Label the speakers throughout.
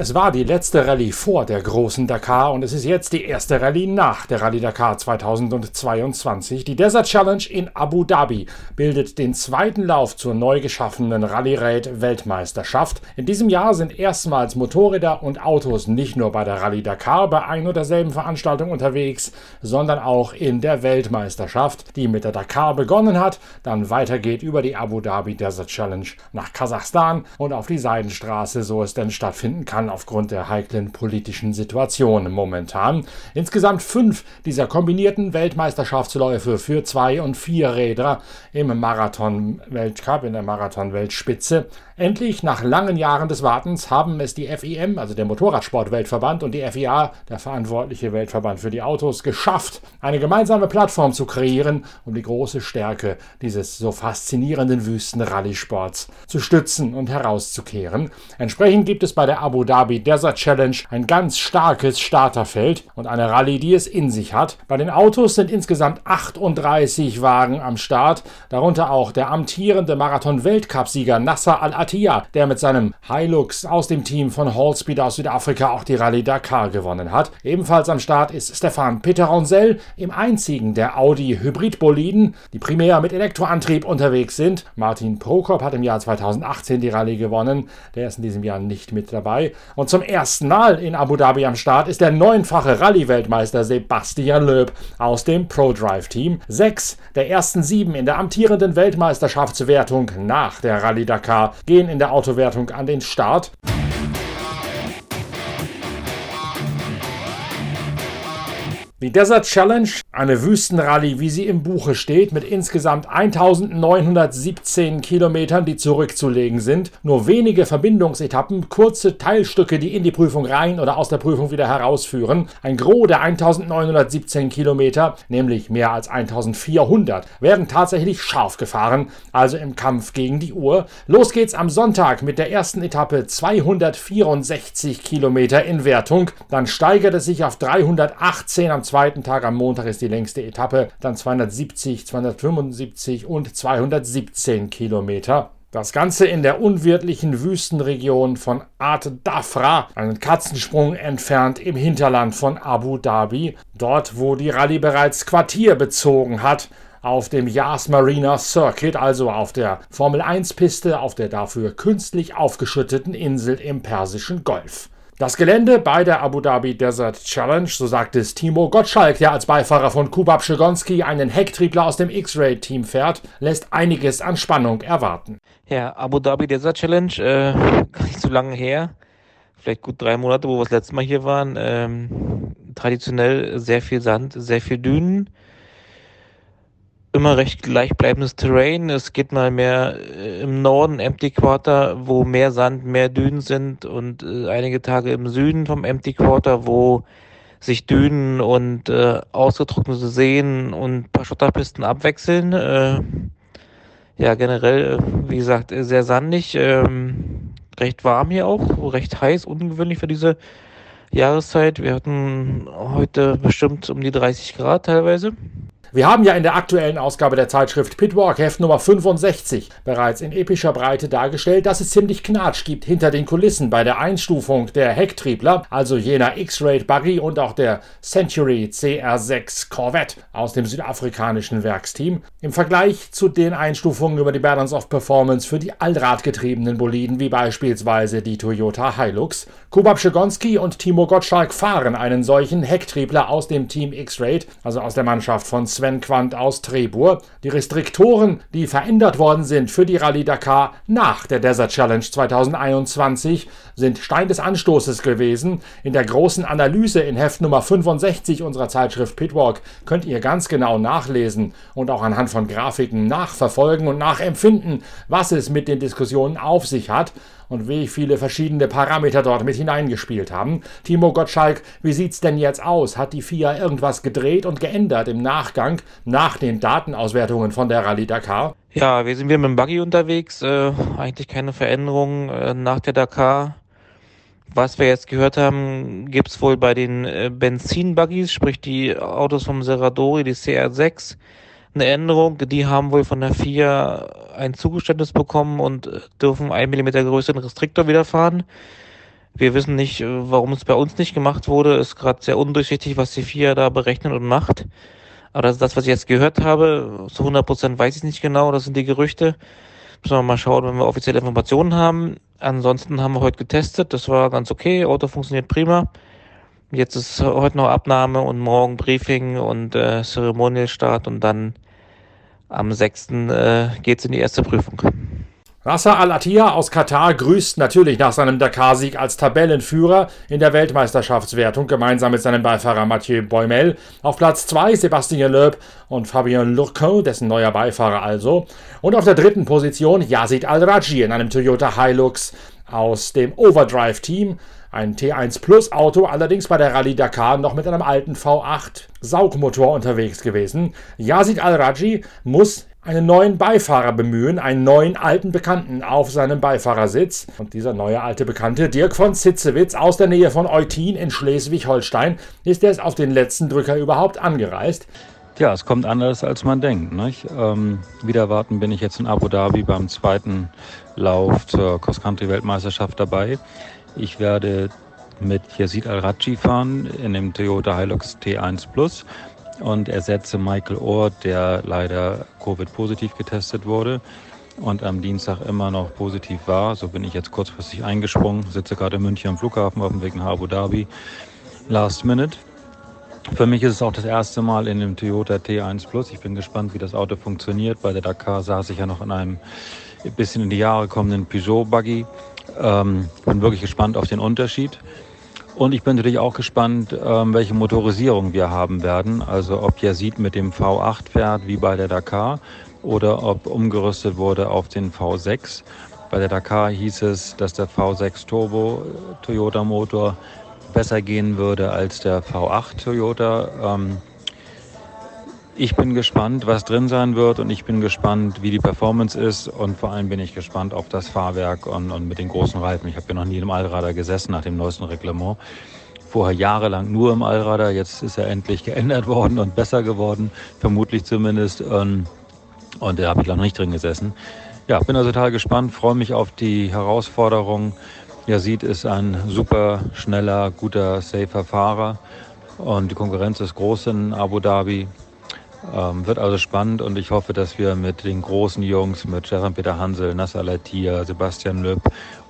Speaker 1: Es war die letzte Rallye vor der großen Dakar und es ist jetzt die erste Rallye nach der Rallye Dakar 2022. Die Desert Challenge in Abu Dhabi bildet den zweiten Lauf zur neu geschaffenen Rallye Raid Weltmeisterschaft. In diesem Jahr sind erstmals Motorräder und Autos nicht nur bei der Rallye Dakar bei ein und derselben Veranstaltung unterwegs, sondern auch in der Weltmeisterschaft, die mit der Dakar begonnen hat, dann weitergeht über die Abu Dhabi Desert Challenge nach Kasachstan und auf die Seidenstraße, so es denn stattfinden kann aufgrund der heiklen politischen Situation momentan. Insgesamt fünf dieser kombinierten Weltmeisterschaftsläufe für zwei und vier Räder im Marathon-Weltcup, in der Marathon-Weltspitze. Endlich, nach langen Jahren des Wartens, haben es die FIM, also der Motorradsport-Weltverband, und die FIA, der verantwortliche Weltverband für die Autos, geschafft, eine gemeinsame Plattform zu kreieren, um die große Stärke dieses so faszinierenden Wüsten-Rallye-Sports zu stützen und herauszukehren. Entsprechend gibt es bei der Abu Dhabi Desert Challenge ein ganz starkes Starterfeld und eine Rallye, die es in sich hat. Bei den Autos sind insgesamt 38 Wagen am Start, darunter auch der amtierende Marathon-Weltcup-Sieger Nasser Al-Attiyah der mit seinem Hilux aus dem Team von Hallspeed aus Südafrika auch die Rallye Dakar gewonnen hat. Ebenfalls am Start ist Stefan Peteronsel im einzigen der Audi Hybridboliden, die primär mit Elektroantrieb unterwegs sind. Martin Prokop hat im Jahr 2018 die Rallye gewonnen, der ist in diesem Jahr nicht mit dabei. Und zum ersten Mal in Abu Dhabi am Start ist der neunfache Rallye-Weltmeister Sebastian Loeb aus dem ProDrive-Team. Sechs der ersten sieben in der amtierenden Weltmeisterschaftswertung nach der Rallye Dakar gehen in der Autowertung an den Start. Die Desert Challenge, eine Wüstenrallye, wie sie im Buche steht, mit insgesamt 1917 Kilometern, die zurückzulegen sind, nur wenige Verbindungsetappen, kurze Teilstücke, die in die Prüfung rein oder aus der Prüfung wieder herausführen. Ein Gros der 1917 Kilometer, nämlich mehr als 1400, werden tatsächlich scharf gefahren, also im Kampf gegen die Uhr. Los geht's am Sonntag mit der ersten Etappe 264 Kilometer in Wertung, dann steigert es sich auf 318 am zweiten Tag am Montag ist die längste Etappe, dann 270, 275 und 217 Kilometer. Das Ganze in der unwirtlichen Wüstenregion von Ad Dafra, einen Katzensprung entfernt im Hinterland von Abu Dhabi, dort wo die Rallye bereits Quartier bezogen hat auf dem Yas Marina Circuit, also auf der Formel 1 Piste auf der dafür künstlich aufgeschütteten Insel im Persischen Golf. Das Gelände bei der Abu Dhabi Desert Challenge, so sagt es Timo Gottschalk, der als Beifahrer von Kubab Schigonski einen Hecktriebler aus dem X-Ray-Team fährt, lässt einiges an Spannung erwarten.
Speaker 2: Ja, Abu Dhabi Desert Challenge, äh, gar nicht so lange her. Vielleicht gut drei Monate, wo wir das letzte Mal hier waren. Ähm, traditionell sehr viel Sand, sehr viel Dünen immer recht gleichbleibendes Terrain. Es geht mal mehr äh, im Norden, Empty Quarter, wo mehr Sand, mehr Dünen sind und äh, einige Tage im Süden vom Empty Quarter, wo sich Dünen und äh, ausgetrocknete Seen und paar Schotterpisten abwechseln. Äh, ja, generell, wie gesagt, sehr sandig, ähm, recht warm hier auch, recht heiß, ungewöhnlich für diese Jahreszeit. Wir hatten heute bestimmt um die 30 Grad teilweise.
Speaker 1: Wir haben ja in der aktuellen Ausgabe der Zeitschrift Pitwalk Heft Nummer 65 bereits in epischer Breite dargestellt, dass es ziemlich Knatsch gibt hinter den Kulissen bei der Einstufung der Hecktriebler, also jener X-Rate Buggy und auch der Century CR6 Corvette aus dem südafrikanischen Werksteam im Vergleich zu den Einstufungen über die Balance of Performance für die allradgetriebenen Boliden wie beispielsweise die Toyota Hilux. Kubab Schigonski und Timo Gottschalk fahren einen solchen Hecktriebler aus dem Team X-Rate, also aus der Mannschaft von Sven Quandt aus Trebur. Die Restriktoren, die verändert worden sind für die Rallye Dakar nach der Desert Challenge 2021, sind Stein des Anstoßes gewesen. In der großen Analyse in Heft Nummer 65 unserer Zeitschrift Pitwalk könnt ihr ganz genau nachlesen und auch anhand von Grafiken nachverfolgen und nachempfinden, was es mit den Diskussionen auf sich hat und wie viele verschiedene Parameter dort mit hineingespielt haben. Timo Gottschalk, wie sieht's denn jetzt aus? Hat die FIA irgendwas gedreht und geändert im Nachgang nach den Datenauswertungen von der Rallye Dakar?
Speaker 2: Ja, wir sind wieder mit dem Buggy unterwegs. Äh, eigentlich keine Veränderungen äh, nach der Dakar. Was wir jetzt gehört haben, gibt's wohl bei den äh, Benzin-Buggies, sprich die Autos vom Serradori, die CR6, eine Änderung. Die haben wohl von der FIA ein Zugeständnis bekommen und äh, dürfen ein Millimeter größeren Restriktor wieder fahren. Wir wissen nicht, äh, warum es bei uns nicht gemacht wurde. Ist gerade sehr undurchsichtig, was die FIA da berechnet und macht. Aber das ist das, was ich jetzt gehört habe. Zu 100 Prozent weiß ich nicht genau. Das sind die Gerüchte. Müssen wir mal schauen, wenn wir offizielle Informationen haben. Ansonsten haben wir heute getestet. Das war ganz okay. Auto funktioniert prima. Jetzt ist heute noch Abnahme und morgen Briefing und äh, Zeremonialstart und dann am 6. Äh, geht's in die erste Prüfung.
Speaker 1: Rassa Al-Attiyah aus Katar grüßt natürlich nach seinem Dakar-Sieg als Tabellenführer in der Weltmeisterschaftswertung gemeinsam mit seinem Beifahrer Mathieu Boimel. Auf Platz 2 Sebastien Loeb und Fabien Lourcon, dessen neuer Beifahrer also. Und auf der dritten Position Yazid Al-Raji in einem Toyota Hilux aus dem Overdrive-Team. Ein T1 Plus Auto, allerdings bei der Rallye Dakar noch mit einem alten V8 Saugmotor unterwegs gewesen. Yazid Al-Raji muss einen neuen Beifahrer bemühen, einen neuen alten Bekannten auf seinem Beifahrersitz. Und dieser neue alte Bekannte, Dirk von Zitzewitz aus der Nähe von Eutin in Schleswig-Holstein, ist erst auf den letzten Drücker überhaupt angereist.
Speaker 3: Ja, es kommt anders, als man denkt. Nicht? Ähm, wieder warten bin ich jetzt in Abu Dhabi beim zweiten Lauf zur Cross-Country-Weltmeisterschaft dabei. Ich werde mit Yazid Al-Raji fahren in dem Toyota Hilux T1 Plus und ersetze Michael Ohr, der leider Covid-positiv getestet wurde und am Dienstag immer noch positiv war. So bin ich jetzt kurzfristig eingesprungen, sitze gerade in München am Flughafen auf dem Weg nach Abu Dhabi. Last minute. Für mich ist es auch das erste Mal in dem Toyota T1 Plus. Ich bin gespannt, wie das Auto funktioniert. Bei der Dakar saß ich ja noch in einem bisschen in die Jahre kommenden Peugeot Buggy. Ähm, bin wirklich gespannt auf den Unterschied. Und ich bin natürlich auch gespannt, ähm, welche Motorisierung wir haben werden. Also ob Yazid mit dem V8 fährt wie bei der Dakar oder ob umgerüstet wurde auf den V6. Bei der Dakar hieß es, dass der V6 Turbo Toyota Motor besser gehen würde als der V8 Toyota. Ähm, ich bin gespannt, was drin sein wird und ich bin gespannt, wie die Performance ist und vor allem bin ich gespannt auf das Fahrwerk und, und mit den großen Reifen. Ich habe ja noch nie im Allrader gesessen nach dem neuesten Reglement. Vorher jahrelang nur im Allrader, jetzt ist er endlich geändert worden und besser geworden, vermutlich zumindest. Ähm, und da habe ich noch nicht drin gesessen. Ja, bin also total gespannt, freue mich auf die Herausforderung. Yazid ist ein super schneller, guter, safer Fahrer und die Konkurrenz ist groß in Abu Dhabi. Ähm, wird also spannend und ich hoffe, dass wir mit den großen Jungs, mit Stefan Peter Hansel, Nasser Latia, Sebastian Löb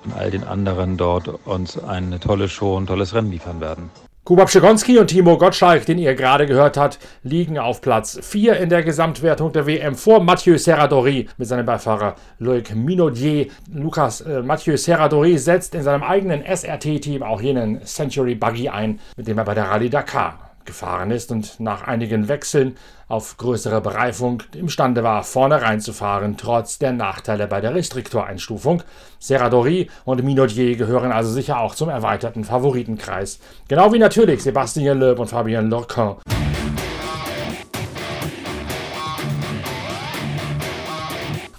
Speaker 3: und all den anderen dort uns eine tolle Show, ein tolles Rennen liefern werden.
Speaker 1: Kuba Pszegonski und Timo Gottschalk, den ihr gerade gehört habt, liegen auf Platz 4 in der Gesamtwertung der WM vor Mathieu Serradori mit seinem Beifahrer Loic Minaudier. Lukas äh, Mathieu Serradori setzt in seinem eigenen SRT-Team auch jenen Century Buggy ein, mit dem er bei der Rallye Dakar gefahren ist und nach einigen Wechseln auf größere Bereifung imstande war, vorne reinzufahren, trotz der Nachteile bei der Restriktoreinstufung. Serradori und Minaudier gehören also sicher auch zum erweiterten Favoritenkreis. Genau wie natürlich Sébastien Loeb und Fabien Lorcan.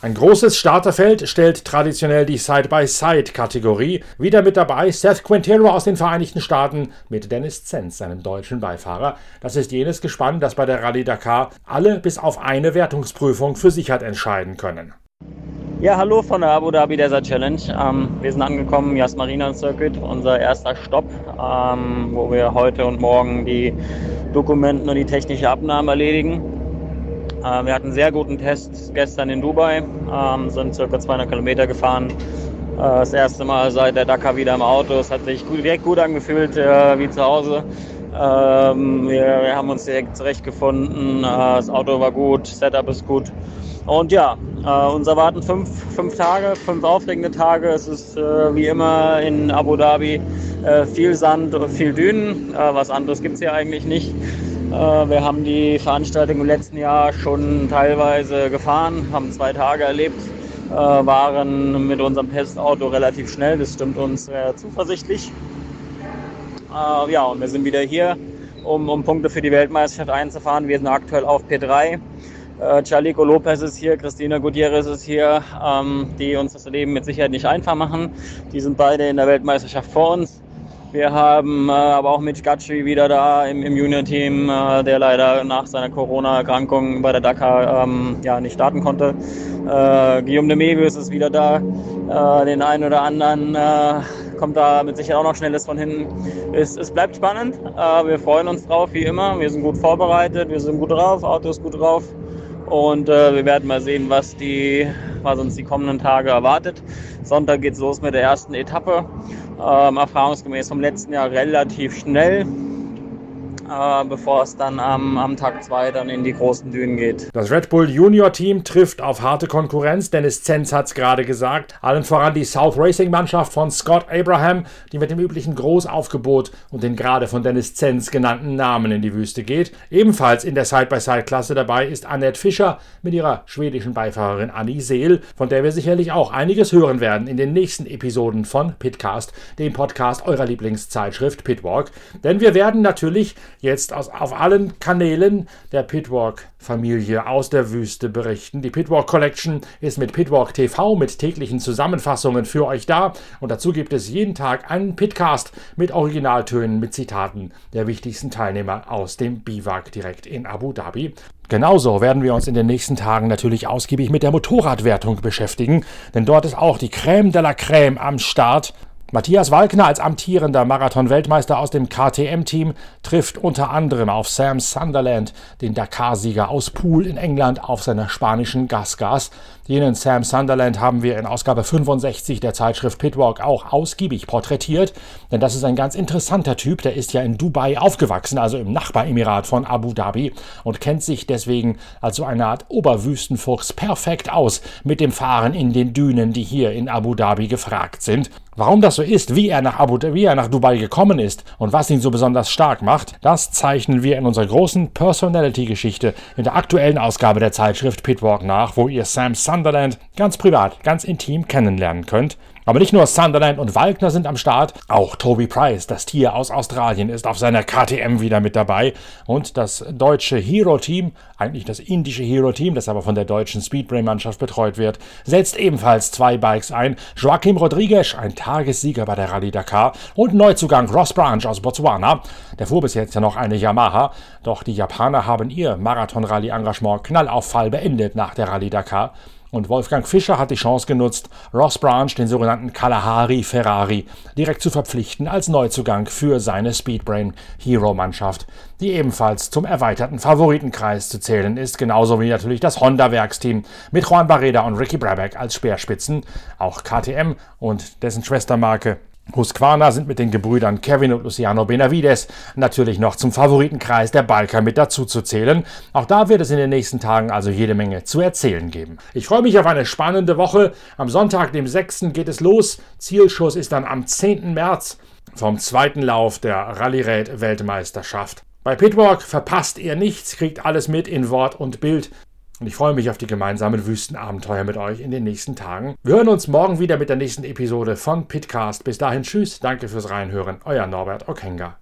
Speaker 1: Ein großes Starterfeld stellt traditionell die Side-by-Side-Kategorie. Wieder mit dabei Seth Quintero aus den Vereinigten Staaten mit Dennis Zenz, seinem deutschen Beifahrer. Das ist jenes Gespann, das bei der Rallye Dakar alle bis auf eine Wertungsprüfung für sich hat entscheiden können.
Speaker 4: Ja, hallo von der Abu Dhabi Desert Challenge. Ähm, wir sind angekommen, Yas Marina Circuit, unser erster Stopp, ähm, wo wir heute und morgen die Dokumenten und die technische Abnahme erledigen. Äh, wir hatten einen sehr guten Test gestern in Dubai, ähm, sind circa 200 Kilometer gefahren. Äh, das erste Mal seit der Dakar wieder im Auto. Es hat sich direkt gut angefühlt, äh, wie zu Hause. Ähm, wir, haben uns direkt zurechtgefunden. Äh, das Auto war gut, Setup ist gut. Und ja, uns erwarten fünf, fünf Tage, fünf aufregende Tage. Es ist wie immer in Abu Dhabi viel Sand und viel Dünen. was anderes gibt es hier eigentlich nicht. Äh, wir haben die Veranstaltung im letzten Jahr schon teilweise gefahren, haben zwei Tage erlebt, äh, waren mit unserem Testauto relativ schnell, das stimmt uns sehr zuversichtlich. Äh, ja, und wir sind wieder hier, um, um Punkte für die Weltmeisterschaft einzufahren. Wir sind aktuell auf P3. Chalico Lopez ist hier, Christina Gutierrez ist hier, ähm, die uns das Leben mit Sicherheit nicht einfach machen. Die sind beide in der Weltmeisterschaft vor uns. Wir haben äh, aber auch Mitch Gatschi wieder da im, im Junior-Team, äh, der leider nach seiner Corona-Erkrankung bei der Dakar ähm, ja, nicht starten konnte. Äh, Guillaume de Mebius ist wieder da. Äh, den einen oder anderen äh, kommt da mit Sicherheit auch noch Schnelles von hinten. Es, es bleibt spannend. Äh, wir freuen uns drauf, wie immer. Wir sind gut vorbereitet, wir sind gut drauf, Auto ist gut drauf. Und äh, wir werden mal sehen, was, die, was uns die kommenden Tage erwartet. Sonntag geht es los mit der ersten Etappe. Ähm, erfahrungsgemäß vom letzten Jahr relativ schnell äh, bevor es dann am, am Tag 2 dann in die großen Dünen geht.
Speaker 1: Das Red Bull Junior Team trifft auf harte Konkurrenz. Dennis Zenz hat es gerade gesagt. Allen voran die South Racing Mannschaft von Scott Abraham, die mit dem üblichen Großaufgebot und den gerade von Dennis Zenz genannten Namen in die Wüste geht. Ebenfalls in der Side-by-Side-Klasse dabei ist Annette Fischer mit ihrer schwedischen Beifahrerin Annie Seel, von der wir sicherlich auch einiges hören werden in den nächsten Episoden von Pitcast, dem Podcast eurer Lieblingszeitschrift Pitwalk. Denn wir werden natürlich jetzt aus, auf allen Kanälen der Pitwalk-Familie aus der Wüste berichten. Die Pitwalk Collection ist mit Pitwalk TV mit täglichen Zusammenfassungen für euch da und dazu gibt es jeden Tag einen Pitcast mit Originaltönen, mit Zitaten der wichtigsten Teilnehmer aus dem Biwak direkt in Abu Dhabi. Genauso werden wir uns in den nächsten Tagen natürlich ausgiebig mit der Motorradwertung beschäftigen, denn dort ist auch die Crème de la Crème am Start. Matthias Walkner als amtierender Marathon-Weltmeister aus dem KTM-Team trifft unter anderem auf Sam Sunderland, den Dakar-Sieger aus Poole in England, auf seiner spanischen Gasgas. Jenen Sam Sunderland haben wir in Ausgabe 65 der Zeitschrift Pitwalk auch ausgiebig porträtiert, denn das ist ein ganz interessanter Typ, der ist ja in Dubai aufgewachsen, also im Nachbaremirat von Abu Dhabi und kennt sich deswegen als so eine Art Oberwüstenfuchs perfekt aus mit dem Fahren in den Dünen, die hier in Abu Dhabi gefragt sind. Warum das so ist, wie er nach Abu wie er nach Dubai gekommen ist und was ihn so besonders stark macht, das zeichnen wir in unserer großen Personality-Geschichte in der aktuellen Ausgabe der Zeitschrift Pitwalk nach, wo ihr Sam Sunderland ganz privat, ganz intim kennenlernen könnt. Aber nicht nur Sunderland und Walkner sind am Start, auch Toby Price, das Tier aus Australien, ist auf seiner KTM wieder mit dabei. Und das deutsche Hero-Team, eigentlich das indische Hero-Team, das aber von der deutschen Speedbrain-Mannschaft betreut wird, setzt ebenfalls zwei Bikes ein. Joaquim Rodriguez, ein Tagessieger bei der Rallye Dakar, und Neuzugang Ross Branch aus Botswana. Der fuhr bis jetzt ja noch eine Yamaha, doch die Japaner haben ihr Marathon-Rallye-Engagement knallauffall beendet nach der Rallye Dakar. Und Wolfgang Fischer hat die Chance genutzt, Ross Branch, den sogenannten Kalahari Ferrari, direkt zu verpflichten als Neuzugang für seine Speedbrain Hero Mannschaft, die ebenfalls zum erweiterten Favoritenkreis zu zählen ist, genauso wie natürlich das Honda-Werksteam mit Juan Barreda und Ricky Brabeck als Speerspitzen, auch KTM und dessen Schwestermarke Husqvarna sind mit den Gebrüdern Kevin und Luciano Benavides natürlich noch zum Favoritenkreis der Balker mit dazu zu zählen. Auch da wird es in den nächsten Tagen also jede Menge zu erzählen geben. Ich freue mich auf eine spannende Woche. Am Sonntag, dem 6. geht es los. Zielschuss ist dann am 10. März vom zweiten Lauf der Rallye-Weltmeisterschaft. Bei Pitwalk verpasst ihr nichts, kriegt alles mit in Wort und Bild. Und ich freue mich auf die gemeinsamen Wüstenabenteuer mit euch in den nächsten Tagen. Wir hören uns morgen wieder mit der nächsten Episode von Pitcast. Bis dahin, tschüss, danke fürs Reinhören, euer Norbert Okenga.